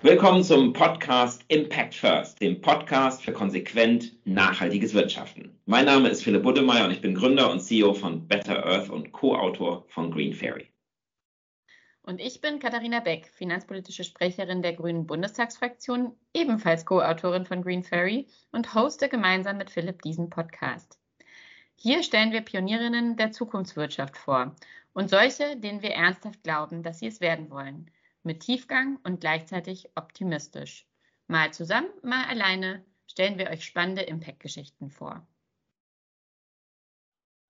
Willkommen zum Podcast Impact First, dem Podcast für konsequent nachhaltiges Wirtschaften. Mein Name ist Philipp Buddemeyer und ich bin Gründer und CEO von Better Earth und Co-Autor von Green Fairy. Und ich bin Katharina Beck, finanzpolitische Sprecherin der Grünen Bundestagsfraktion, ebenfalls Co-Autorin von Green Fairy und hoste gemeinsam mit Philipp diesen Podcast. Hier stellen wir Pionierinnen der Zukunftswirtschaft vor und solche, denen wir ernsthaft glauben, dass sie es werden wollen – mit Tiefgang und gleichzeitig optimistisch. Mal zusammen, mal alleine stellen wir euch spannende Impact-Geschichten vor.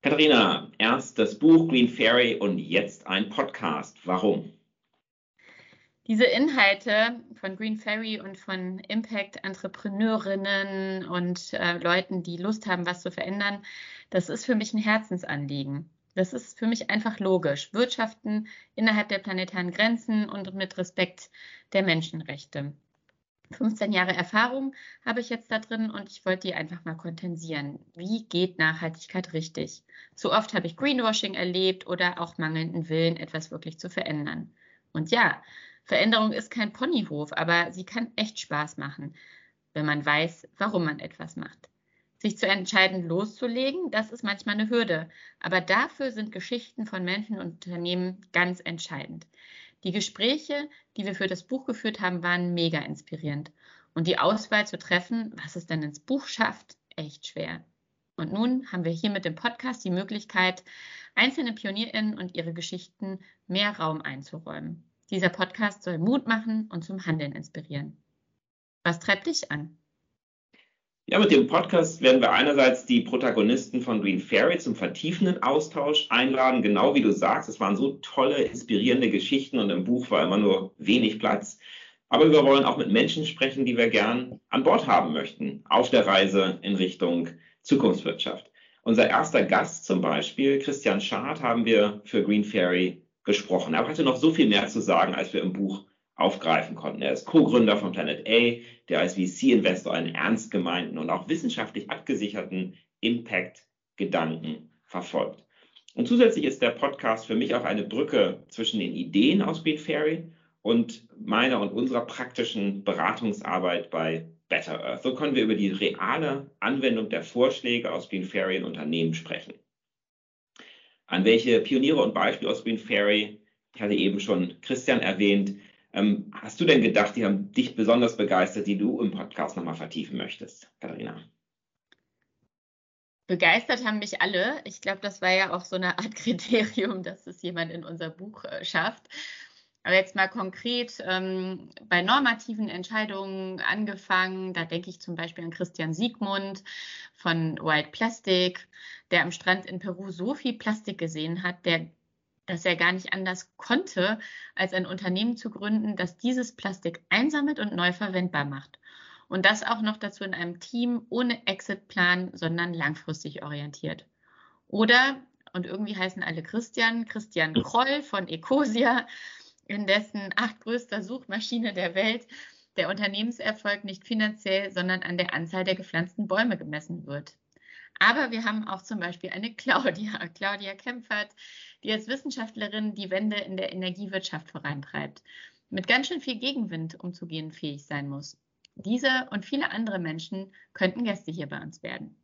Katharina, erst das Buch Green Fairy und jetzt ein Podcast. Warum? Diese Inhalte von Green Fairy und von Impact-Entrepreneurinnen und äh, Leuten, die Lust haben, was zu verändern, das ist für mich ein Herzensanliegen. Das ist für mich einfach logisch. Wirtschaften innerhalb der planetaren Grenzen und mit Respekt der Menschenrechte. 15 Jahre Erfahrung habe ich jetzt da drin und ich wollte die einfach mal kontensieren. Wie geht Nachhaltigkeit richtig? Zu oft habe ich Greenwashing erlebt oder auch mangelnden Willen, etwas wirklich zu verändern. Und ja, Veränderung ist kein Ponyhof, aber sie kann echt Spaß machen, wenn man weiß, warum man etwas macht. Sich zu entscheiden, loszulegen, das ist manchmal eine Hürde. Aber dafür sind Geschichten von Menschen und Unternehmen ganz entscheidend. Die Gespräche, die wir für das Buch geführt haben, waren mega inspirierend. Und die Auswahl zu treffen, was es dann ins Buch schafft, echt schwer. Und nun haben wir hier mit dem Podcast die Möglichkeit, einzelne PionierInnen und ihre Geschichten mehr Raum einzuräumen. Dieser Podcast soll Mut machen und zum Handeln inspirieren. Was treibt dich an? Ja, mit dem Podcast werden wir einerseits die Protagonisten von Green Fairy zum vertiefenden Austausch einladen. Genau wie du sagst, es waren so tolle, inspirierende Geschichten und im Buch war immer nur wenig Platz. Aber wir wollen auch mit Menschen sprechen, die wir gern an Bord haben möchten, auf der Reise in Richtung Zukunftswirtschaft. Unser erster Gast zum Beispiel, Christian Schad, haben wir für Green Fairy gesprochen. Er hatte noch so viel mehr zu sagen, als wir im Buch aufgreifen konnten. Er ist Co-Gründer von Planet A, der als VC-Investor einen ernst gemeinten und auch wissenschaftlich abgesicherten Impact-Gedanken verfolgt. Und zusätzlich ist der Podcast für mich auch eine Brücke zwischen den Ideen aus Green Fairy und meiner und unserer praktischen Beratungsarbeit bei Better Earth. So können wir über die reale Anwendung der Vorschläge aus Green Fairy in Unternehmen sprechen. An welche Pioniere und Beispiele aus Green Fairy, ich hatte eben schon Christian erwähnt, ähm, hast du denn gedacht, die haben dich besonders begeistert, die du im Podcast nochmal vertiefen möchtest, Katharina? Begeistert haben mich alle. Ich glaube, das war ja auch so eine Art Kriterium, dass es jemand in unser Buch äh, schafft. Aber jetzt mal konkret ähm, bei normativen Entscheidungen angefangen, da denke ich zum Beispiel an Christian Siegmund von White Plastic, der am Strand in Peru so viel Plastik gesehen hat, der dass er gar nicht anders konnte, als ein Unternehmen zu gründen, das dieses Plastik einsammelt und neu verwendbar macht. Und das auch noch dazu in einem Team ohne Exitplan, sondern langfristig orientiert. Oder, und irgendwie heißen alle Christian, Christian Kroll von Ecosia, in dessen achtgrößter Suchmaschine der Welt der Unternehmenserfolg nicht finanziell, sondern an der Anzahl der gepflanzten Bäume gemessen wird. Aber wir haben auch zum Beispiel eine Claudia, Claudia Kempfert, die als Wissenschaftlerin die Wende in der Energiewirtschaft vorantreibt, mit ganz schön viel Gegenwind umzugehen fähig sein muss. Diese und viele andere Menschen könnten Gäste hier bei uns werden.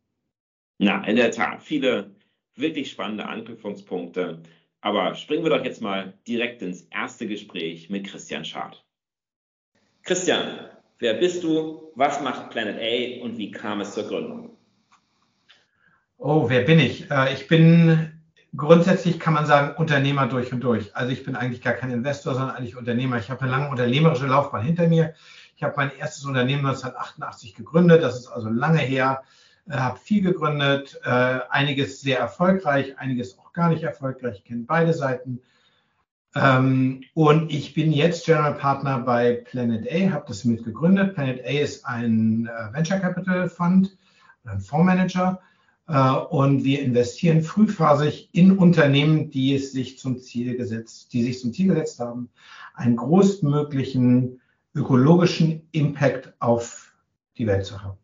Na, in der Tat, viele wirklich spannende Anknüpfungspunkte. Aber springen wir doch jetzt mal direkt ins erste Gespräch mit Christian Schad. Christian, wer bist du? Was macht Planet A und wie kam es zur Gründung? Oh, wer bin ich? Äh, ich bin grundsätzlich kann man sagen Unternehmer durch und durch. Also ich bin eigentlich gar kein Investor, sondern eigentlich Unternehmer. Ich habe eine lange unternehmerische Laufbahn hinter mir. Ich habe mein erstes Unternehmen 1988 gegründet. Das ist also lange her. Äh, habe viel gegründet, äh, einiges sehr erfolgreich, einiges auch gar nicht erfolgreich. Ich kenne beide Seiten. Ähm, und ich bin jetzt General Partner bei Planet A, habe das mitgegründet. Planet A ist ein Venture Capital Fund, ein Fondsmanager und wir investieren frühphasig in Unternehmen, die es sich zum Ziel gesetzt, die sich zum Ziel gesetzt haben, einen größtmöglichen ökologischen Impact auf die Welt zu haben.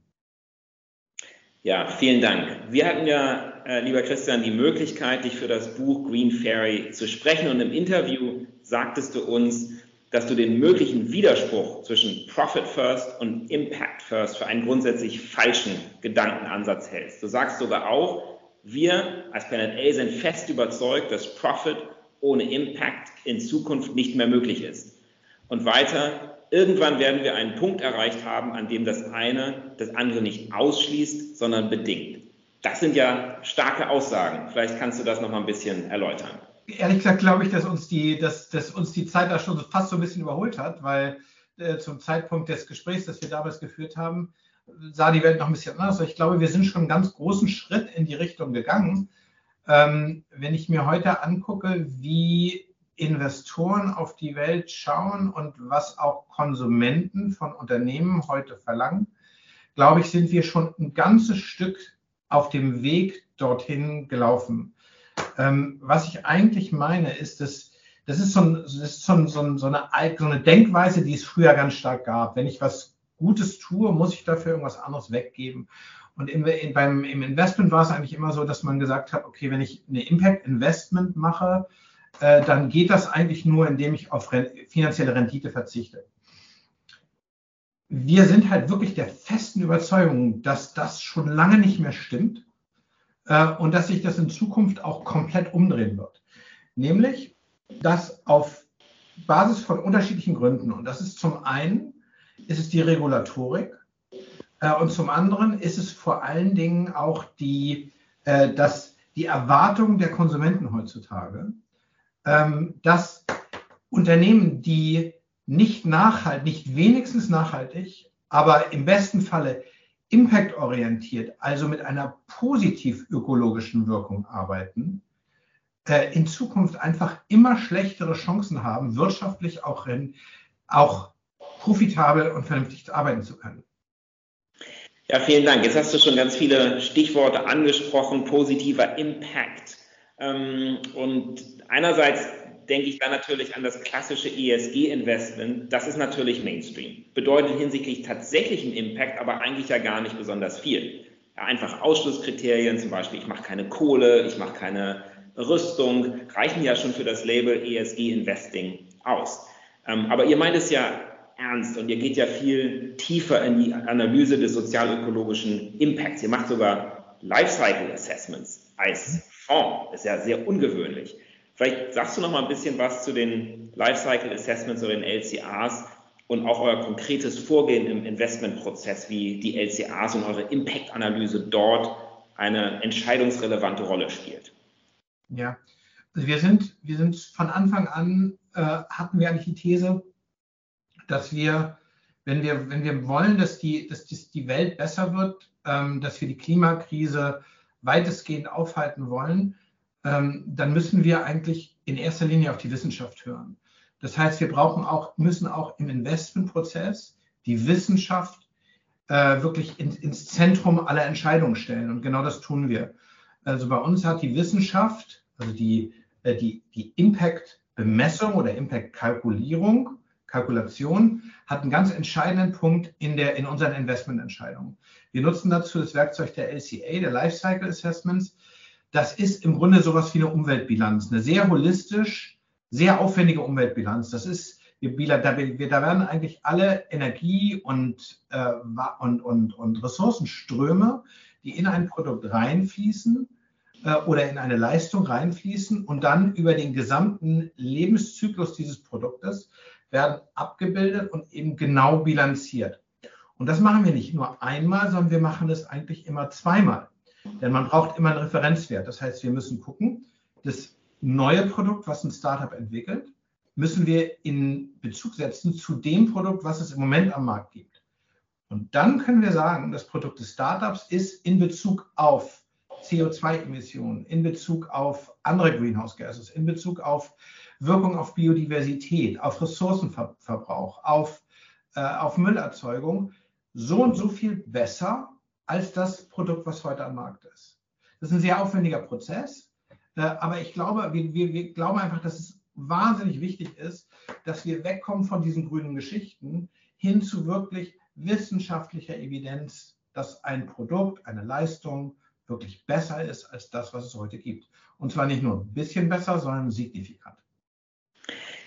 Ja, vielen Dank. Wir hatten ja, äh, lieber Christian, die Möglichkeit, dich für das Buch Green Fairy zu sprechen. Und im Interview sagtest du uns, dass du den möglichen Widerspruch zwischen Profit First und Impact First für einen grundsätzlich falschen Gedankenansatz hältst. Du sagst sogar auch, wir als Planet A sind fest überzeugt, dass Profit ohne Impact in Zukunft nicht mehr möglich ist. Und weiter, irgendwann werden wir einen Punkt erreicht haben, an dem das eine das andere nicht ausschließt, sondern bedingt. Das sind ja starke Aussagen. Vielleicht kannst du das noch mal ein bisschen erläutern. Ehrlich gesagt glaube ich, dass uns die, dass, dass uns die Zeit da schon fast so ein bisschen überholt hat, weil äh, zum Zeitpunkt des Gesprächs, das wir damals geführt haben, sah die Welt noch ein bisschen anders. Ich glaube, wir sind schon einen ganz großen Schritt in die Richtung gegangen. Ähm, wenn ich mir heute angucke, wie Investoren auf die Welt schauen und was auch Konsumenten von Unternehmen heute verlangen, glaube ich, sind wir schon ein ganzes Stück auf dem Weg dorthin gelaufen. Ähm, was ich eigentlich meine, ist, dass das ist, so, ein, das ist so, ein, so, eine, so, eine, Denkweise, die es früher ganz stark gab. Wenn ich was Gutes tue, muss ich dafür irgendwas anderes weggeben. Und im, in, beim, im Investment war es eigentlich immer so, dass man gesagt hat, okay, wenn ich eine Impact Investment mache, äh, dann geht das eigentlich nur, indem ich auf finanzielle Rendite verzichte. Wir sind halt wirklich der festen Überzeugung, dass das schon lange nicht mehr stimmt äh, und dass sich das in Zukunft auch komplett umdrehen wird. Nämlich, dass auf Basis von unterschiedlichen Gründen, und das ist zum einen, ist es die Regulatorik äh, und zum anderen ist es vor allen Dingen auch die, äh, das, die Erwartung der Konsumenten heutzutage, ähm, dass Unternehmen, die nicht nachhaltig, nicht wenigstens nachhaltig, aber im besten Falle impactorientiert, also mit einer positiv ökologischen Wirkung arbeiten, äh, in Zukunft einfach immer schlechtere Chancen haben, wirtschaftlich auch, in, auch profitabel und vernünftig arbeiten zu können. Ja, vielen Dank. Jetzt hast du schon ganz viele Stichworte angesprochen, positiver Impact. Ähm, und einerseits denke ich da natürlich an das klassische ESG-Investment. Das ist natürlich Mainstream. Bedeutet hinsichtlich tatsächlichen Impact aber eigentlich ja gar nicht besonders viel. Ja, einfach Ausschlusskriterien, zum Beispiel, ich mache keine Kohle, ich mache keine Rüstung, reichen ja schon für das Label ESG-Investing aus. Ähm, aber ihr meint es ja ernst und ihr geht ja viel tiefer in die Analyse des sozialökologischen Impacts. Ihr macht sogar Lifecycle Assessments als Fonds. Ist ja sehr ungewöhnlich. Vielleicht sagst du noch mal ein bisschen was zu den Lifecycle Assessments oder den LCAs und auch euer konkretes Vorgehen im Investmentprozess, wie die LCAs und eure Impact-Analyse dort eine entscheidungsrelevante Rolle spielt. Ja, also wir sind, wir sind von Anfang an, äh, hatten wir eigentlich die These, dass wir, wenn wir, wenn wir wollen, dass die, dass die Welt besser wird, ähm, dass wir die Klimakrise weitestgehend aufhalten wollen, ähm, dann müssen wir eigentlich in erster Linie auf die Wissenschaft hören. Das heißt, wir brauchen auch, müssen auch im Investmentprozess die Wissenschaft äh, wirklich in, ins Zentrum aller Entscheidungen stellen. Und genau das tun wir. Also bei uns hat die Wissenschaft, also die, äh, die, die Impact-Bemessung oder Impact-Kalkulierung Kalkulation hat einen ganz entscheidenden Punkt in, der, in unseren Investmententscheidungen. Wir nutzen dazu das Werkzeug der LCA, der Lifecycle Assessments. Das ist im Grunde sowas wie eine Umweltbilanz, eine sehr holistisch, sehr aufwendige Umweltbilanz. Das ist, wir, da, wir, da werden eigentlich alle Energie und, äh, und, und, und Ressourcenströme, die in ein Produkt reinfließen, äh, oder in eine Leistung reinfließen und dann über den gesamten Lebenszyklus dieses Produktes werden abgebildet und eben genau bilanziert. Und das machen wir nicht nur einmal, sondern wir machen das eigentlich immer zweimal. Denn man braucht immer einen Referenzwert. Das heißt, wir müssen gucken, das neue Produkt, was ein Startup entwickelt, müssen wir in Bezug setzen zu dem Produkt, was es im Moment am Markt gibt. Und dann können wir sagen, das Produkt des Startups ist in Bezug auf CO2-Emissionen, in Bezug auf andere Greenhouse Gases, in Bezug auf Wirkung auf Biodiversität, auf Ressourcenverbrauch, auf, äh, auf Müllerzeugung so und so viel besser als das Produkt, was heute am Markt ist. Das ist ein sehr aufwendiger Prozess, äh, aber ich glaube, wir, wir, wir glauben einfach, dass es wahnsinnig wichtig ist, dass wir wegkommen von diesen grünen Geschichten hin zu wirklich wissenschaftlicher Evidenz, dass ein Produkt, eine Leistung wirklich besser ist als das, was es heute gibt. Und zwar nicht nur ein bisschen besser, sondern signifikant.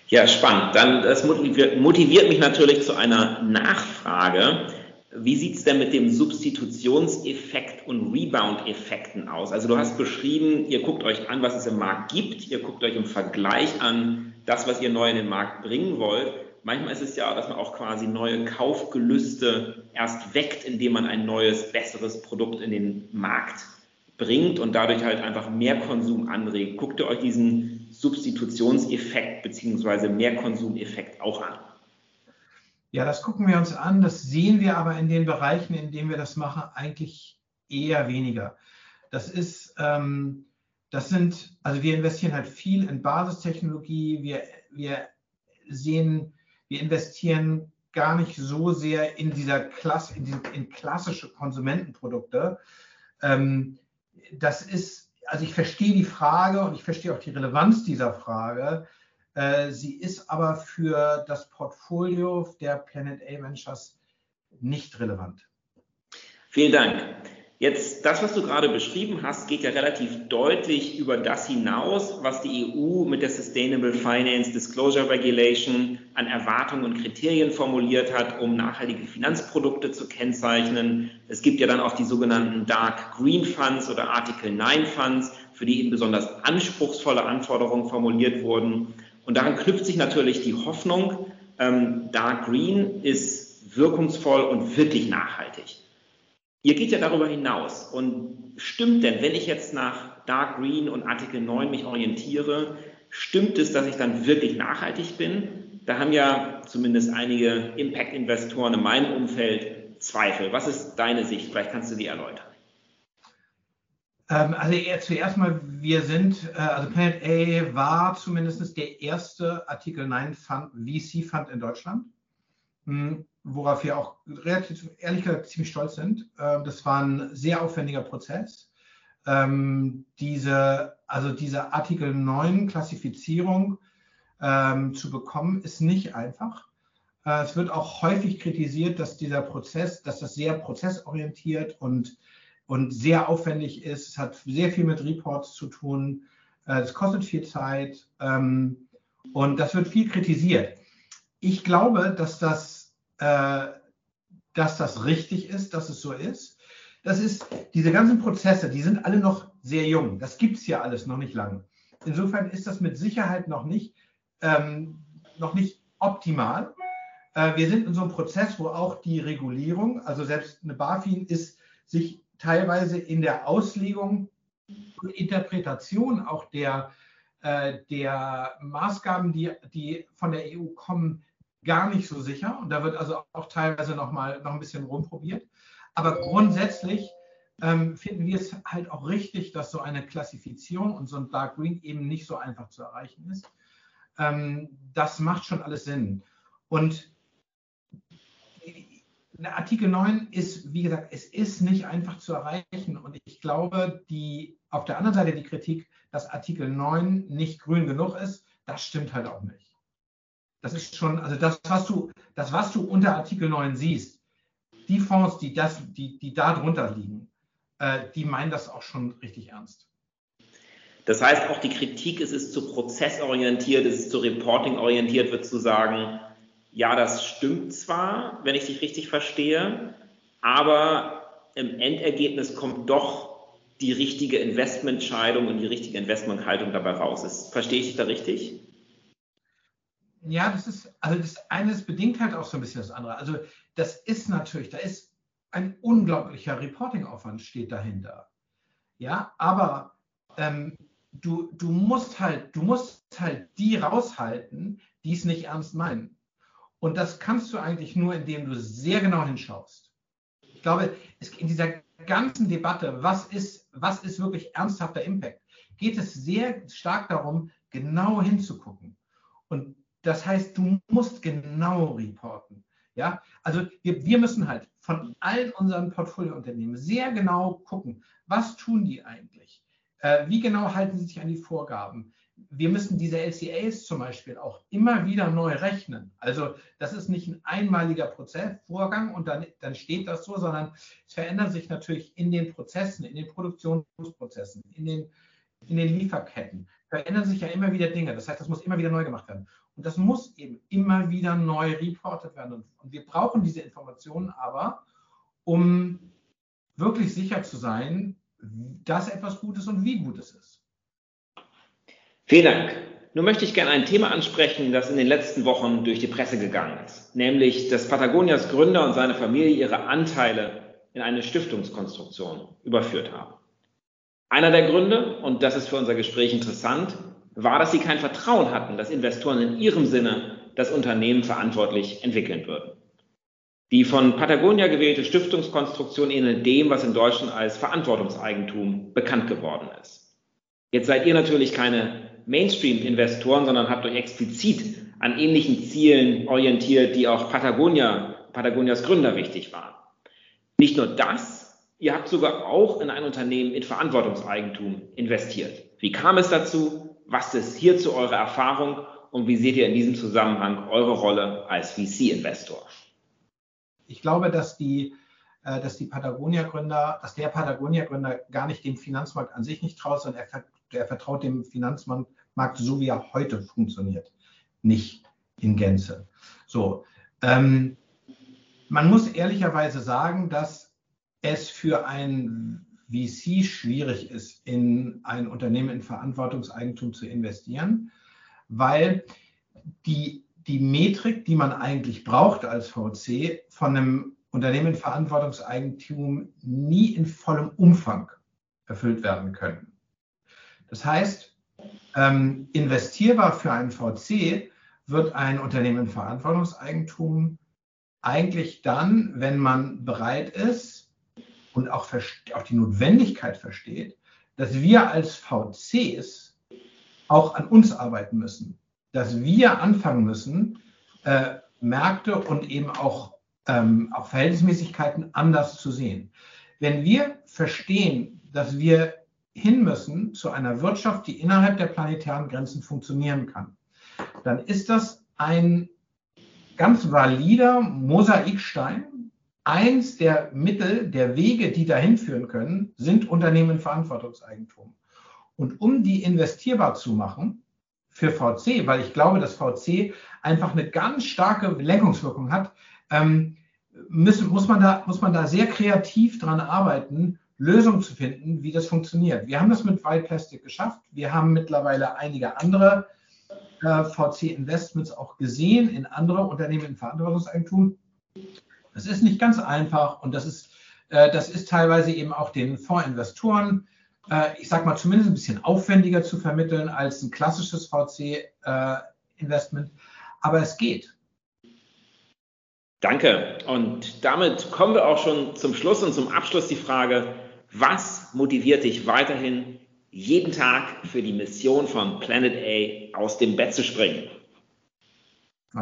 Ja, spannend. Dann das motiviert, motiviert mich natürlich zu einer Nachfrage. Wie sieht es denn mit dem Substitutionseffekt und Rebound-Effekten aus? Also du hast beschrieben, ihr guckt euch an, was es im Markt gibt, ihr guckt euch im Vergleich an das, was ihr neu in den Markt bringen wollt. Manchmal ist es ja, dass man auch quasi neue Kaufgelüste erst weckt, indem man ein neues, besseres Produkt in den Markt bringt und dadurch halt einfach mehr Konsum anregt. Guckt ihr euch diesen Substitutionseffekt beziehungsweise Mehrkonsumeffekt auch an? Ja, das gucken wir uns an. Das sehen wir aber in den Bereichen, in denen wir das machen, eigentlich eher weniger. Das ist, ähm, das sind, also wir investieren halt viel in Basistechnologie. Wir, wir sehen, wir investieren gar nicht so sehr in dieser Klasse, in, in klassische Konsumentenprodukte. Ähm, das ist, also ich verstehe die Frage und ich verstehe auch die Relevanz dieser Frage. Äh, sie ist aber für das Portfolio der Planet A Ventures nicht relevant. Vielen Dank. Jetzt, das, was du gerade beschrieben hast, geht ja relativ deutlich über das hinaus, was die EU mit der Sustainable Finance Disclosure Regulation an Erwartungen und Kriterien formuliert hat, um nachhaltige Finanzprodukte zu kennzeichnen. Es gibt ja dann auch die sogenannten Dark Green Funds oder Article 9 Funds, für die eben besonders anspruchsvolle Anforderungen formuliert wurden. Und daran knüpft sich natürlich die Hoffnung, ähm, Dark Green ist wirkungsvoll und wirklich nachhaltig. Ihr geht ja darüber hinaus. Und stimmt denn, wenn ich jetzt nach Dark Green und Artikel 9 mich orientiere, stimmt es, dass ich dann wirklich nachhaltig bin? Da haben ja zumindest einige Impact-Investoren in meinem Umfeld Zweifel. Was ist deine Sicht? Vielleicht kannst du die erläutern. Ähm, also zuerst mal, wir sind, äh, also Planet A war zumindest der erste Artikel 9 Fund, VC-Fund in Deutschland. Hm, worauf wir auch relativ, ehrlich gesagt, ziemlich stolz sind. Ähm, das war ein sehr aufwendiger Prozess. Ähm, diese, also diese Artikel 9 Klassifizierung zu bekommen, ist nicht einfach. Äh, es wird auch häufig kritisiert, dass dieser Prozess, dass das sehr prozessorientiert und, und sehr aufwendig ist. Es hat sehr viel mit Reports zu tun. Äh, es kostet viel Zeit und das wird viel kritisiert. Ich glaube, dass das äh, dass das richtig ist, dass es so ist. Das ist, diese ganzen Prozesse, die sind alle noch sehr jung. Das gibt es ja alles noch nicht lange. Insofern ist das mit Sicherheit noch nicht, ähm, noch nicht optimal. Äh, wir sind in so einem Prozess, wo auch die Regulierung, also selbst eine BaFin ist sich teilweise in der Auslegung und Interpretation auch der, äh, der Maßgaben, die, die von der EU kommen, gar nicht so sicher und da wird also auch teilweise noch mal noch ein bisschen rumprobiert. Aber grundsätzlich ähm, finden wir es halt auch richtig, dass so eine Klassifizierung und so ein Dark Green eben nicht so einfach zu erreichen ist. Ähm, das macht schon alles Sinn. Und Artikel 9 ist, wie gesagt, es ist nicht einfach zu erreichen. Und ich glaube, die, auf der anderen Seite die Kritik, dass Artikel 9 nicht grün genug ist, das stimmt halt auch nicht. Das ist schon, also das, was du, das, was du unter Artikel 9 siehst, die Fonds, die, das, die, die da drunter liegen, äh, die meinen das auch schon richtig ernst. Das heißt, auch die Kritik, es ist zu prozessorientiert, es ist zu reporting-orientiert, wird zu sagen, ja, das stimmt zwar, wenn ich dich richtig verstehe, aber im Endergebnis kommt doch die richtige Investmentscheidung und die richtige Investmenthaltung dabei raus. Ist, verstehe ich dich da richtig? Ja, das ist, also das eine ist bedingt halt auch so ein bisschen das andere. Also das ist natürlich, da ist ein unglaublicher Reporting-Aufwand steht dahinter. Ja, aber ähm, du, du musst halt, du musst halt die raushalten, die es nicht ernst meinen. Und das kannst du eigentlich nur, indem du sehr genau hinschaust. Ich glaube, in dieser ganzen Debatte, was ist, was ist wirklich ernsthafter Impact, geht es sehr stark darum, genau hinzugucken. Und das heißt, du musst genau reporten. Ja, also wir, wir müssen halt von allen unseren Portfoliounternehmen sehr genau gucken, was tun die eigentlich? Äh, wie genau halten sie sich an die Vorgaben? Wir müssen diese LCAs zum Beispiel auch immer wieder neu rechnen. Also das ist nicht ein einmaliger Prozessvorgang und dann, dann steht das so, sondern es verändert sich natürlich in den Prozessen, in den Produktionsprozessen, in den, in den Lieferketten. Verändern sich ja immer wieder Dinge. Das heißt, das muss immer wieder neu gemacht werden. Und das muss eben immer wieder neu reportet werden. Und wir brauchen diese Informationen aber, um wirklich sicher zu sein, dass etwas gut ist und wie gut es ist. Vielen Dank. Nun möchte ich gerne ein Thema ansprechen, das in den letzten Wochen durch die Presse gegangen ist, nämlich dass Patagonias Gründer und seine Familie ihre Anteile in eine Stiftungskonstruktion überführt haben. Einer der Gründe, und das ist für unser Gespräch interessant, war, dass sie kein Vertrauen hatten, dass Investoren in ihrem Sinne das Unternehmen verantwortlich entwickeln würden. Die von Patagonia gewählte Stiftungskonstruktion ähnelt dem, was in Deutschland als Verantwortungseigentum bekannt geworden ist. Jetzt seid ihr natürlich keine Mainstream-Investoren, sondern habt euch explizit an ähnlichen Zielen orientiert, die auch Patagonia, Patagonias Gründer wichtig waren. Nicht nur das, ihr habt sogar auch in ein Unternehmen in Verantwortungseigentum investiert. Wie kam es dazu? Was ist hierzu eure Erfahrung? Und wie seht ihr in diesem Zusammenhang eure Rolle als VC-Investor? Ich glaube, dass die, äh, dass die Patagonia-Gründer, dass der Patagonia-Gründer gar nicht dem Finanzmarkt an sich nicht traut, sondern er, er vertraut dem Finanzmarkt so, wie er heute funktioniert, nicht in Gänze. So, ähm, man muss ehrlicherweise sagen, dass es für ein VC schwierig ist, in ein Unternehmen in Verantwortungseigentum zu investieren, weil die, die Metrik, die man eigentlich braucht als VC, von einem Unternehmen in Verantwortungseigentum nie in vollem Umfang erfüllt werden können. Das heißt, ähm, investierbar für einen VC wird ein Unternehmen Verantwortungseigentum eigentlich dann, wenn man bereit ist und auch, auch die Notwendigkeit versteht, dass wir als VCs auch an uns arbeiten müssen, dass wir anfangen müssen, äh, Märkte und eben auch, ähm, auch Verhältnismäßigkeiten anders zu sehen. Wenn wir verstehen, dass wir hin müssen zu einer Wirtschaft, die innerhalb der planetären Grenzen funktionieren kann, dann ist das ein ganz valider Mosaikstein. Eins der Mittel, der Wege, die dahin führen können, sind Unternehmen Verantwortungseigentum. Und um die investierbar zu machen für VC, weil ich glaube, dass VC einfach eine ganz starke Lenkungswirkung hat, ähm, müssen, muss, man da, muss man da sehr kreativ dran arbeiten, Lösungen zu finden, wie das funktioniert. Wir haben das mit White Plastic geschafft. Wir haben mittlerweile einige andere äh, VC Investments auch gesehen in andere Unternehmen in Verantwortungseigentum. Das ist nicht ganz einfach und das ist, äh, das ist teilweise eben auch den Fondsinvestoren, äh, ich sage mal, zumindest ein bisschen aufwendiger zu vermitteln als ein klassisches VC-Investment. Aber es geht. Danke. Und damit kommen wir auch schon zum Schluss und zum Abschluss die Frage, was motiviert dich weiterhin jeden Tag für die Mission von Planet A aus dem Bett zu springen?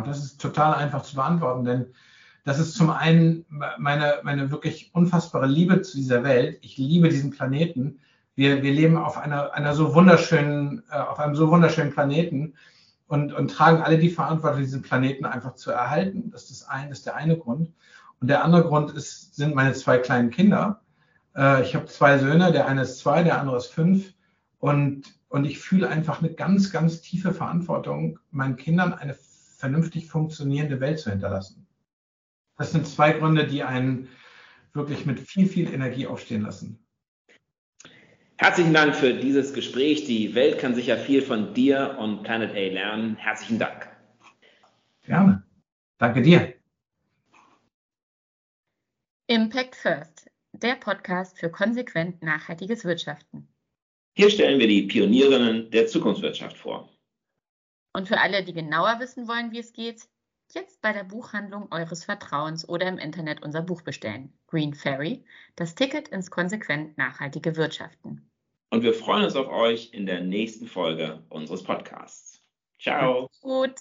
das ist total einfach zu beantworten, denn das ist zum einen meine, meine wirklich unfassbare Liebe zu dieser Welt. Ich liebe diesen Planeten. Wir, wir leben auf einer, einer so wunderschönen, äh, auf einem so wunderschönen Planeten und, und tragen alle die Verantwortung, diesen Planeten einfach zu erhalten. Das ist, das, ein, das ist der eine Grund. Und der andere Grund ist, sind meine zwei kleinen Kinder. Äh, ich habe zwei Söhne, der eine ist zwei, der andere ist fünf. Und, und ich fühle einfach eine ganz, ganz tiefe Verantwortung, meinen Kindern eine vernünftig funktionierende Welt zu hinterlassen. Das sind zwei Gründe, die einen wirklich mit viel, viel Energie aufstehen lassen. Herzlichen Dank für dieses Gespräch. Die Welt kann sicher viel von dir und Planet A lernen. Herzlichen Dank. Gerne. Danke dir. Impact First, der Podcast für konsequent nachhaltiges Wirtschaften. Hier stellen wir die Pionierinnen der Zukunftswirtschaft vor. Und für alle, die genauer wissen wollen, wie es geht, jetzt bei der Buchhandlung eures Vertrauens oder im Internet unser Buch bestellen. Green Ferry, das Ticket ins konsequent nachhaltige Wirtschaften. Und wir freuen uns auf euch in der nächsten Folge unseres Podcasts. Ciao. Gut.